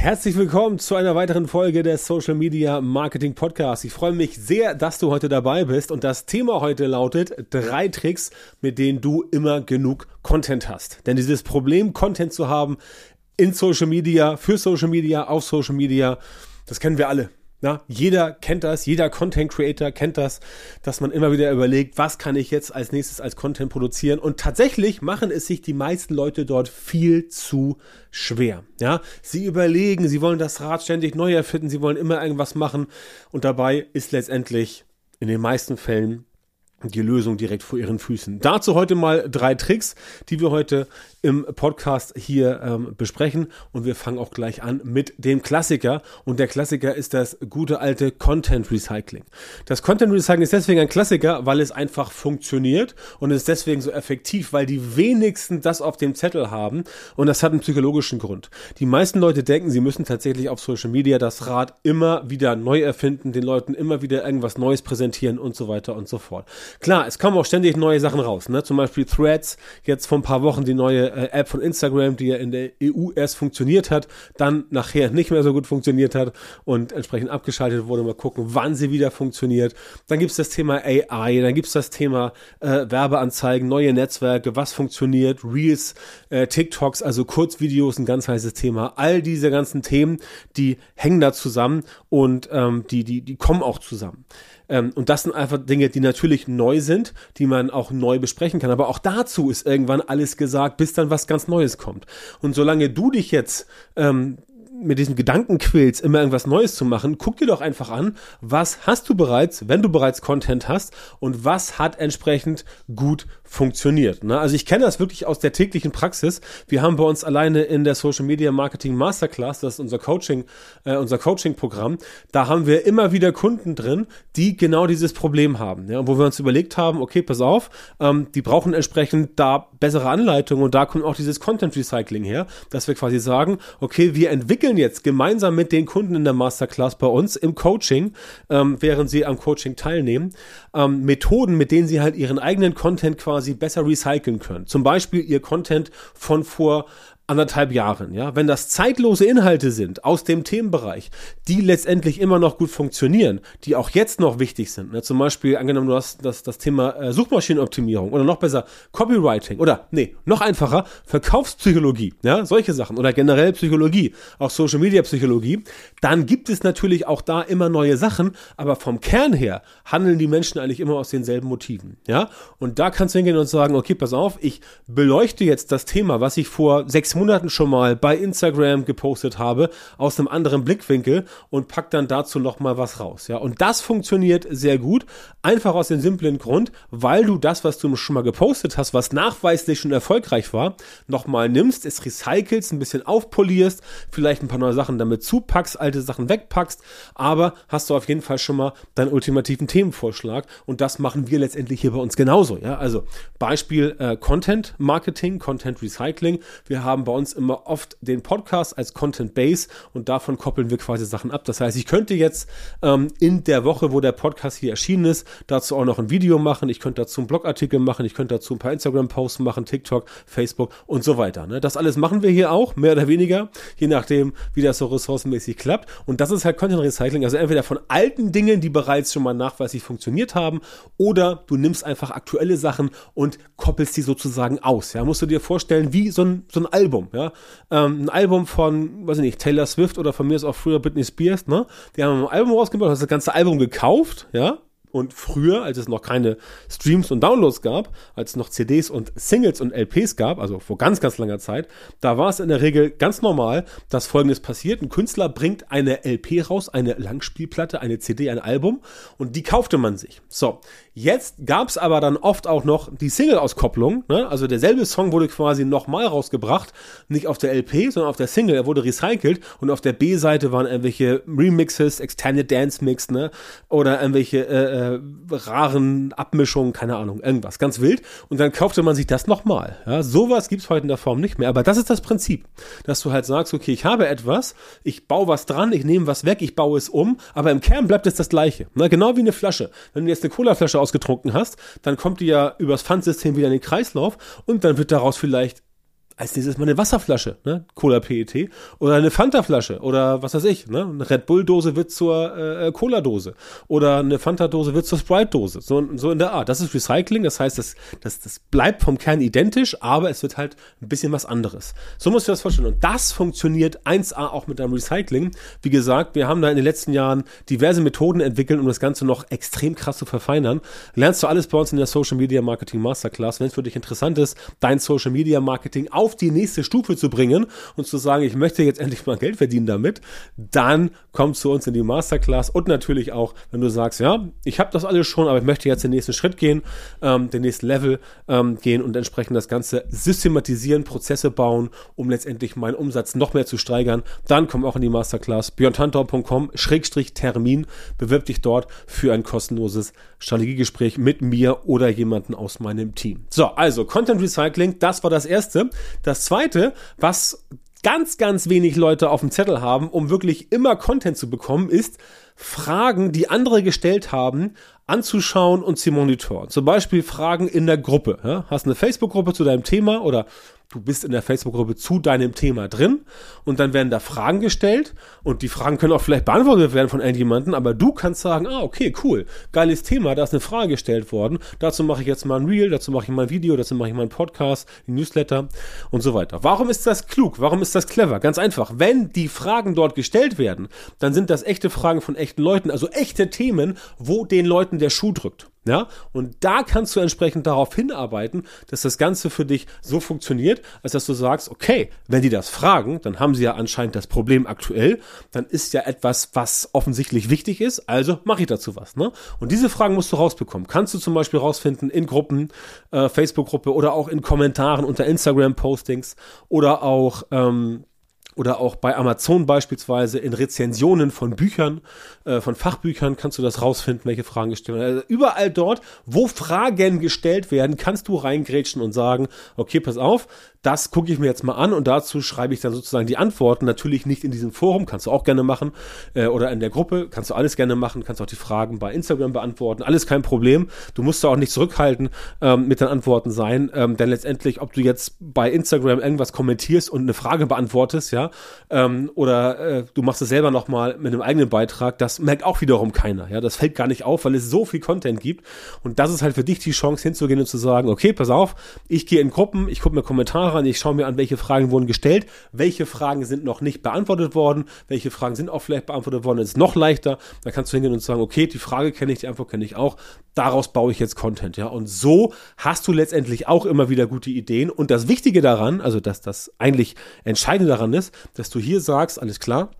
Herzlich willkommen zu einer weiteren Folge des Social Media Marketing Podcasts. Ich freue mich sehr, dass du heute dabei bist und das Thema heute lautet drei Tricks, mit denen du immer genug Content hast. Denn dieses Problem, Content zu haben in Social Media, für Social Media, auf Social Media, das kennen wir alle. Na, jeder kennt das, jeder Content Creator kennt das, dass man immer wieder überlegt, was kann ich jetzt als nächstes als Content produzieren? Und tatsächlich machen es sich die meisten Leute dort viel zu schwer. Ja, sie überlegen, sie wollen das Rad ständig neu erfinden, sie wollen immer irgendwas machen und dabei ist letztendlich in den meisten Fällen die Lösung direkt vor ihren Füßen. Dazu heute mal drei Tricks, die wir heute im Podcast hier ähm, besprechen. Und wir fangen auch gleich an mit dem Klassiker. Und der Klassiker ist das gute alte Content Recycling. Das Content Recycling ist deswegen ein Klassiker, weil es einfach funktioniert und ist deswegen so effektiv, weil die wenigsten das auf dem Zettel haben. Und das hat einen psychologischen Grund. Die meisten Leute denken, sie müssen tatsächlich auf Social Media das Rad immer wieder neu erfinden, den Leuten immer wieder irgendwas Neues präsentieren und so weiter und so fort. Klar, es kommen auch ständig neue Sachen raus. Ne? Zum Beispiel Threads, jetzt vor ein paar Wochen die neue äh, App von Instagram, die ja in der EU erst funktioniert hat, dann nachher nicht mehr so gut funktioniert hat und entsprechend abgeschaltet wurde. Mal gucken, wann sie wieder funktioniert. Dann gibt's das Thema AI, dann gibt's das Thema äh, Werbeanzeigen, neue Netzwerke, was funktioniert, Reels, äh, TikToks, also Kurzvideos, ein ganz heißes Thema. All diese ganzen Themen, die hängen da zusammen und ähm, die, die, die kommen auch zusammen. Ähm, und das sind einfach Dinge, die natürlich neu sind, die man auch neu besprechen kann. Aber auch dazu ist irgendwann alles gesagt, bis dann was ganz Neues kommt. Und solange du dich jetzt ähm, mit diesen Gedankenquills immer irgendwas Neues zu machen, guck dir doch einfach an, was hast du bereits, wenn du bereits Content hast und was hat entsprechend gut funktioniert. Ne? Also ich kenne das wirklich aus der täglichen Praxis. Wir haben bei uns alleine in der Social Media Marketing Masterclass, das ist unser Coaching, äh, unser Coaching-Programm, da haben wir immer wieder Kunden drin, die genau dieses Problem haben. Ja? Wo wir uns überlegt haben, okay, pass auf, ähm, die brauchen entsprechend da bessere Anleitungen und da kommt auch dieses Content Recycling her, dass wir quasi sagen, okay, wir entwickeln entwickeln jetzt gemeinsam mit den Kunden in der Masterclass bei uns im Coaching, ähm, während sie am Coaching teilnehmen, ähm, Methoden, mit denen sie halt ihren eigenen Content quasi besser recyceln können. Zum Beispiel ihr Content von vor anderthalb Jahren, ja, wenn das zeitlose Inhalte sind aus dem Themenbereich, die letztendlich immer noch gut funktionieren, die auch jetzt noch wichtig sind, ne? zum Beispiel angenommen, du hast das, das Thema äh, Suchmaschinenoptimierung oder noch besser Copywriting oder nee, noch einfacher Verkaufspsychologie, ja, solche Sachen oder generell Psychologie, auch Social Media Psychologie, dann gibt es natürlich auch da immer neue Sachen, aber vom Kern her handeln die Menschen eigentlich immer aus denselben Motiven, ja, und da kannst du hingehen und sagen, okay, pass auf, ich beleuchte jetzt das Thema, was ich vor sechs Monaten schon mal bei Instagram gepostet habe, aus einem anderen Blickwinkel und pack dann dazu noch mal was raus. Ja, und das funktioniert sehr gut, einfach aus dem simplen Grund, weil du das, was du schon mal gepostet hast, was nachweislich schon erfolgreich war, noch mal nimmst, es recycelst, ein bisschen aufpolierst, vielleicht ein paar neue Sachen damit zupackst, alte Sachen wegpackst, aber hast du auf jeden Fall schon mal deinen ultimativen Themenvorschlag und das machen wir letztendlich hier bei uns genauso. Ja, also Beispiel äh, Content Marketing, Content Recycling. Wir haben bei uns immer oft den Podcast als Content Base und davon koppeln wir quasi Sachen ab. Das heißt, ich könnte jetzt ähm, in der Woche, wo der Podcast hier erschienen ist, dazu auch noch ein Video machen, ich könnte dazu einen Blogartikel machen, ich könnte dazu ein paar Instagram-Posts machen, TikTok, Facebook und so weiter. Ne? Das alles machen wir hier auch, mehr oder weniger, je nachdem, wie das so ressourcenmäßig klappt. Und das ist halt Content Recycling, also entweder von alten Dingen, die bereits schon mal nachweislich funktioniert haben, oder du nimmst einfach aktuelle Sachen und koppelst die sozusagen aus. Ja, musst du dir vorstellen, wie so ein, so ein Album. Album, ja. Ähm, ein Album von, weiß ich nicht, Taylor Swift oder von mir ist auch früher Britney Spears, ne? Die haben ein Album rausgebracht, hast das ganze Album gekauft, ja. Und früher, als es noch keine Streams und Downloads gab, als es noch CDs und Singles und LPs gab, also vor ganz, ganz langer Zeit, da war es in der Regel ganz normal, dass folgendes passiert. Ein Künstler bringt eine LP raus, eine Langspielplatte, eine CD, ein Album und die kaufte man sich. So, jetzt gab es aber dann oft auch noch die Single-Auskopplung, ne? also derselbe Song wurde quasi nochmal rausgebracht, nicht auf der LP, sondern auf der Single, er wurde recycelt und auf der B-Seite waren irgendwelche Remixes, Extended Dance Mix, ne? oder irgendwelche äh, äh, raren Abmischungen, keine Ahnung, irgendwas, ganz wild. Und dann kaufte man sich das nochmal. Ja, sowas gibt's heute in der Form nicht mehr. Aber das ist das Prinzip, dass du halt sagst, okay, ich habe etwas, ich baue was dran, ich nehme was weg, ich baue es um, aber im Kern bleibt es das Gleiche. Na, genau wie eine Flasche. Wenn du jetzt eine Colaflasche ausgetrunken hast, dann kommt die ja übers Pfandsystem wieder in den Kreislauf und dann wird daraus vielleicht als nächstes mal eine Wasserflasche, ne? Cola PET oder eine Fanta-Flasche oder was weiß ich, ne? Eine Red Bull-Dose wird zur äh, Cola-Dose oder eine Fanta-Dose wird zur Sprite-Dose. So, so in der Art. Das ist Recycling, das heißt, das, das, das bleibt vom Kern identisch, aber es wird halt ein bisschen was anderes. So musst du das vorstellen. Und das funktioniert 1A auch mit einem Recycling. Wie gesagt, wir haben da in den letzten Jahren diverse Methoden entwickelt, um das Ganze noch extrem krass zu verfeinern. Lernst du alles bei uns in der Social Media Marketing Masterclass. Wenn es für dich interessant ist, dein Social Media Marketing auf auf die nächste Stufe zu bringen und zu sagen, ich möchte jetzt endlich mal Geld verdienen damit, dann komm zu uns in die Masterclass und natürlich auch, wenn du sagst, ja, ich habe das alles schon, aber ich möchte jetzt den nächsten Schritt gehen, ähm, den nächsten Level ähm, gehen und entsprechend das Ganze systematisieren, Prozesse bauen, um letztendlich meinen Umsatz noch mehr zu steigern, dann komm auch in die Masterclass björntantor.com-termin, bewirb dich dort für ein kostenloses Strategiegespräch mit mir oder jemanden aus meinem Team. So, also Content Recycling, das war das erste. Das zweite, was ganz, ganz wenig Leute auf dem Zettel haben, um wirklich immer Content zu bekommen, ist Fragen, die andere gestellt haben, anzuschauen und zu monitoren. Zum Beispiel Fragen in der Gruppe. Ja? Hast eine Facebook-Gruppe zu deinem Thema oder du bist in der Facebook-Gruppe zu deinem Thema drin und dann werden da Fragen gestellt und die Fragen können auch vielleicht beantwortet werden von irgendjemandem, aber du kannst sagen, ah, okay, cool, geiles Thema, da ist eine Frage gestellt worden, dazu mache ich jetzt mal ein Reel, dazu mache ich mal ein Video, dazu mache ich mal einen Podcast, ein Newsletter und so weiter. Warum ist das klug? Warum ist das clever? Ganz einfach, wenn die Fragen dort gestellt werden, dann sind das echte Fragen von echten Leuten, also echte Themen, wo den Leuten der Schuh drückt. Ja, und da kannst du entsprechend darauf hinarbeiten, dass das Ganze für dich so funktioniert, als dass du sagst, okay, wenn die das fragen, dann haben sie ja anscheinend das Problem aktuell, dann ist ja etwas, was offensichtlich wichtig ist, also mache ich dazu was. Ne? Und diese Fragen musst du rausbekommen. Kannst du zum Beispiel rausfinden in Gruppen, äh, Facebook-Gruppe oder auch in Kommentaren unter Instagram-Postings oder auch ähm, oder auch bei Amazon beispielsweise in Rezensionen von Büchern, äh, von Fachbüchern kannst du das rausfinden, welche Fragen gestellt werden. Also überall dort, wo Fragen gestellt werden, kannst du reingrätschen und sagen, okay, pass auf, das gucke ich mir jetzt mal an und dazu schreibe ich dann sozusagen die Antworten. Natürlich nicht in diesem Forum, kannst du auch gerne machen, äh, oder in der Gruppe, kannst du alles gerne machen, kannst auch die Fragen bei Instagram beantworten, alles kein Problem. Du musst da auch nicht zurückhalten ähm, mit den Antworten sein, ähm, denn letztendlich, ob du jetzt bei Instagram irgendwas kommentierst und eine Frage beantwortest, ja, ähm, oder äh, du machst es selber nochmal mit einem eigenen Beitrag, das merkt auch wiederum keiner, ja, das fällt gar nicht auf, weil es so viel Content gibt und das ist halt für dich die Chance hinzugehen und zu sagen, okay, pass auf, ich gehe in Gruppen, ich gucke mir Kommentare Kommentare Ich schaue mir an, welche Fragen wurden gestellt, welche Fragen sind noch nicht beantwortet worden, welche Fragen sind auch vielleicht beantwortet worden. Das ist noch leichter. Da kannst du hingehen und sagen, okay, die Frage kenne ich, die Antwort kenne ich auch. Daraus baue ich jetzt Content, ja. Und so hast du letztendlich auch immer wieder gute Ideen. Und das Wichtige daran, also dass das eigentlich Entscheidende daran ist, dass du hier sagst, alles klar,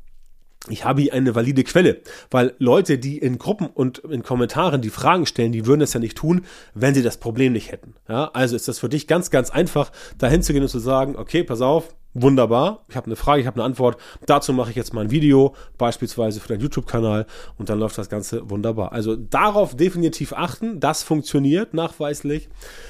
ich habe hier eine valide Quelle, weil Leute, die in Gruppen und in Kommentaren die Fragen stellen, die würden es ja nicht tun, wenn sie das Problem nicht hätten. Ja, also ist das für dich ganz, ganz einfach, dahin zu gehen und zu sagen, okay, pass auf, wunderbar, ich habe eine Frage, ich habe eine Antwort, dazu mache ich jetzt mal ein Video, beispielsweise für deinen YouTube-Kanal und dann läuft das Ganze wunderbar. Also darauf definitiv achten, das funktioniert nachweislich,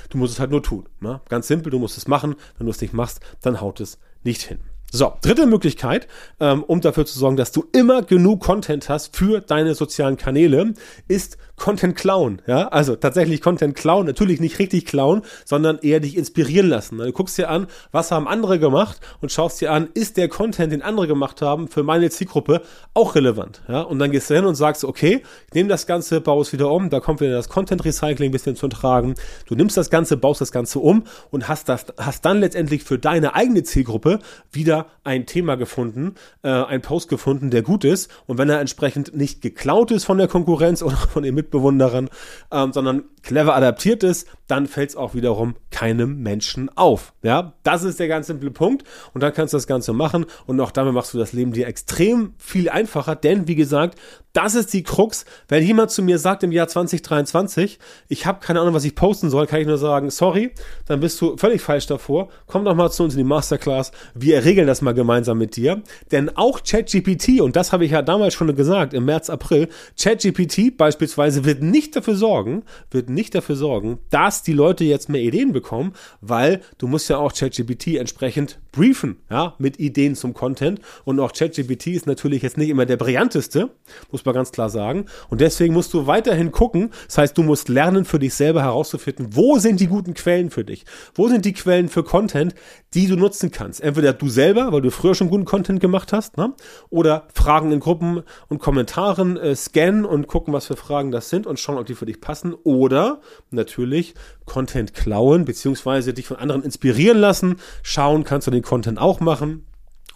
du musst es halt nur tun. Ne? Ganz simpel, du musst es machen, wenn du es nicht machst, dann haut es nicht hin. So, dritte Möglichkeit, ähm, um dafür zu sorgen, dass du immer genug Content hast für deine sozialen Kanäle, ist Content klauen. Ja, also tatsächlich Content klauen, natürlich nicht richtig klauen, sondern eher dich inspirieren lassen. Du guckst dir an, was haben andere gemacht und schaust dir an, ist der Content, den andere gemacht haben, für meine Zielgruppe auch relevant. Ja, und dann gehst du hin und sagst, okay, ich nehme das Ganze, baue es wieder um, da kommt wieder das Content Recycling ein bisschen zu tragen. Du nimmst das Ganze, baust das Ganze um und hast das, hast dann letztendlich für deine eigene Zielgruppe wieder ein Thema gefunden, äh, ein Post gefunden, der gut ist. Und wenn er entsprechend nicht geklaut ist von der Konkurrenz oder von den Mitbewunderern, ähm, sondern clever adaptiert ist, dann fällt es auch wiederum keinem Menschen auf. Ja, das ist der ganz simple Punkt. Und dann kannst du das Ganze machen und auch damit machst du das Leben dir extrem viel einfacher, denn wie gesagt, das ist die Krux. Wenn jemand zu mir sagt im Jahr 2023, ich habe keine Ahnung, was ich posten soll, kann ich nur sagen, sorry, dann bist du völlig falsch davor. Komm doch mal zu uns in die Masterclass. Wir regeln das mal gemeinsam mit dir. Denn auch ChatGPT, und das habe ich ja damals schon gesagt, im März, April, ChatGPT beispielsweise wird nicht dafür sorgen, wird nicht dafür sorgen, dass die Leute jetzt mehr Ideen bekommen, weil du musst ja auch ChatGPT entsprechend briefen, ja, mit Ideen zum Content. Und auch ChatGPT ist natürlich jetzt nicht immer der brillanteste, muss mal ganz klar sagen. Und deswegen musst du weiterhin gucken. Das heißt, du musst lernen, für dich selber herauszufinden, wo sind die guten Quellen für dich? Wo sind die Quellen für Content, die du nutzen kannst? Entweder du selber, weil du früher schon guten Content gemacht hast, ne? oder Fragen in Gruppen und Kommentaren äh, scannen und gucken, was für Fragen das sind und schauen, ob die für dich passen. Oder natürlich Content klauen, beziehungsweise dich von anderen inspirieren lassen. Schauen, kannst du den Content auch machen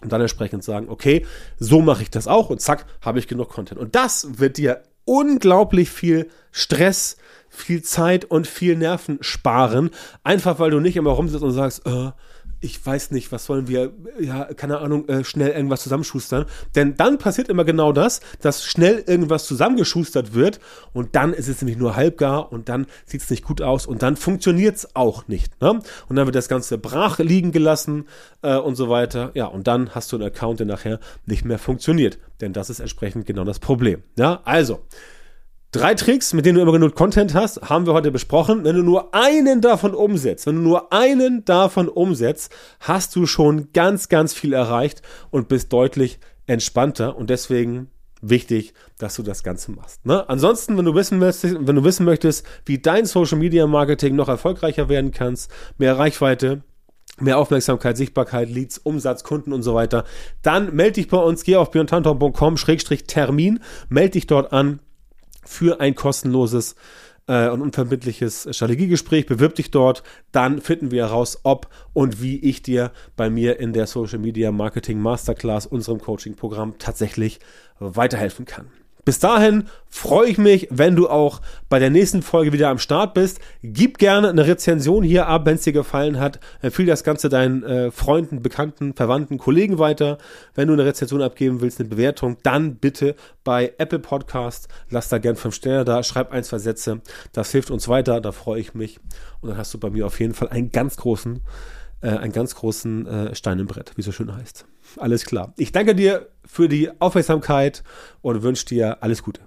und dann entsprechend sagen, okay, so mache ich das auch und zack, habe ich genug Content. Und das wird dir unglaublich viel Stress, viel Zeit und viel Nerven sparen, einfach weil du nicht immer rumsitzt und sagst, äh, ich weiß nicht, was sollen wir, ja, keine Ahnung, äh, schnell irgendwas zusammenschustern. Denn dann passiert immer genau das, dass schnell irgendwas zusammengeschustert wird und dann ist es nämlich nur halbgar und dann sieht es nicht gut aus und dann funktioniert es auch nicht. Ne? Und dann wird das Ganze brach liegen gelassen äh, und so weiter. Ja, und dann hast du einen Account, der nachher nicht mehr funktioniert. Denn das ist entsprechend genau das Problem. Ja, also. Drei Tricks, mit denen du immer genug Content hast, haben wir heute besprochen. Wenn du nur einen davon umsetzt, wenn du nur einen davon umsetzt, hast du schon ganz, ganz viel erreicht und bist deutlich entspannter. Und deswegen wichtig, dass du das Ganze machst. Ne? Ansonsten, wenn du wissen möchtest, wenn du wissen möchtest, wie dein Social Media Marketing noch erfolgreicher werden kannst, mehr Reichweite, mehr Aufmerksamkeit, Sichtbarkeit, Leads, Umsatz, Kunden und so weiter, dann melde dich bei uns, geh auf björntanton.com-termin, melde dich dort an für ein kostenloses äh, und unverbindliches Strategiegespräch. Bewirb dich dort, dann finden wir heraus, ob und wie ich dir bei mir in der Social Media Marketing Masterclass, unserem Coaching-Programm, tatsächlich weiterhelfen kann. Bis dahin freue ich mich, wenn du auch bei der nächsten Folge wieder am Start bist. Gib gerne eine Rezension hier ab, wenn es dir gefallen hat. Empfehle das Ganze deinen äh, Freunden, Bekannten, Verwandten, Kollegen weiter. Wenn du eine Rezension abgeben willst, eine Bewertung, dann bitte bei Apple Podcast. Lass da gern fünf Sterne da, schreib ein, zwei Sätze. Das hilft uns weiter, da freue ich mich. Und dann hast du bei mir auf jeden Fall einen ganz großen, äh, einen ganz großen äh, Stein im Brett, wie so schön heißt. Alles klar. Ich danke dir für die Aufmerksamkeit und wünsche dir alles Gute.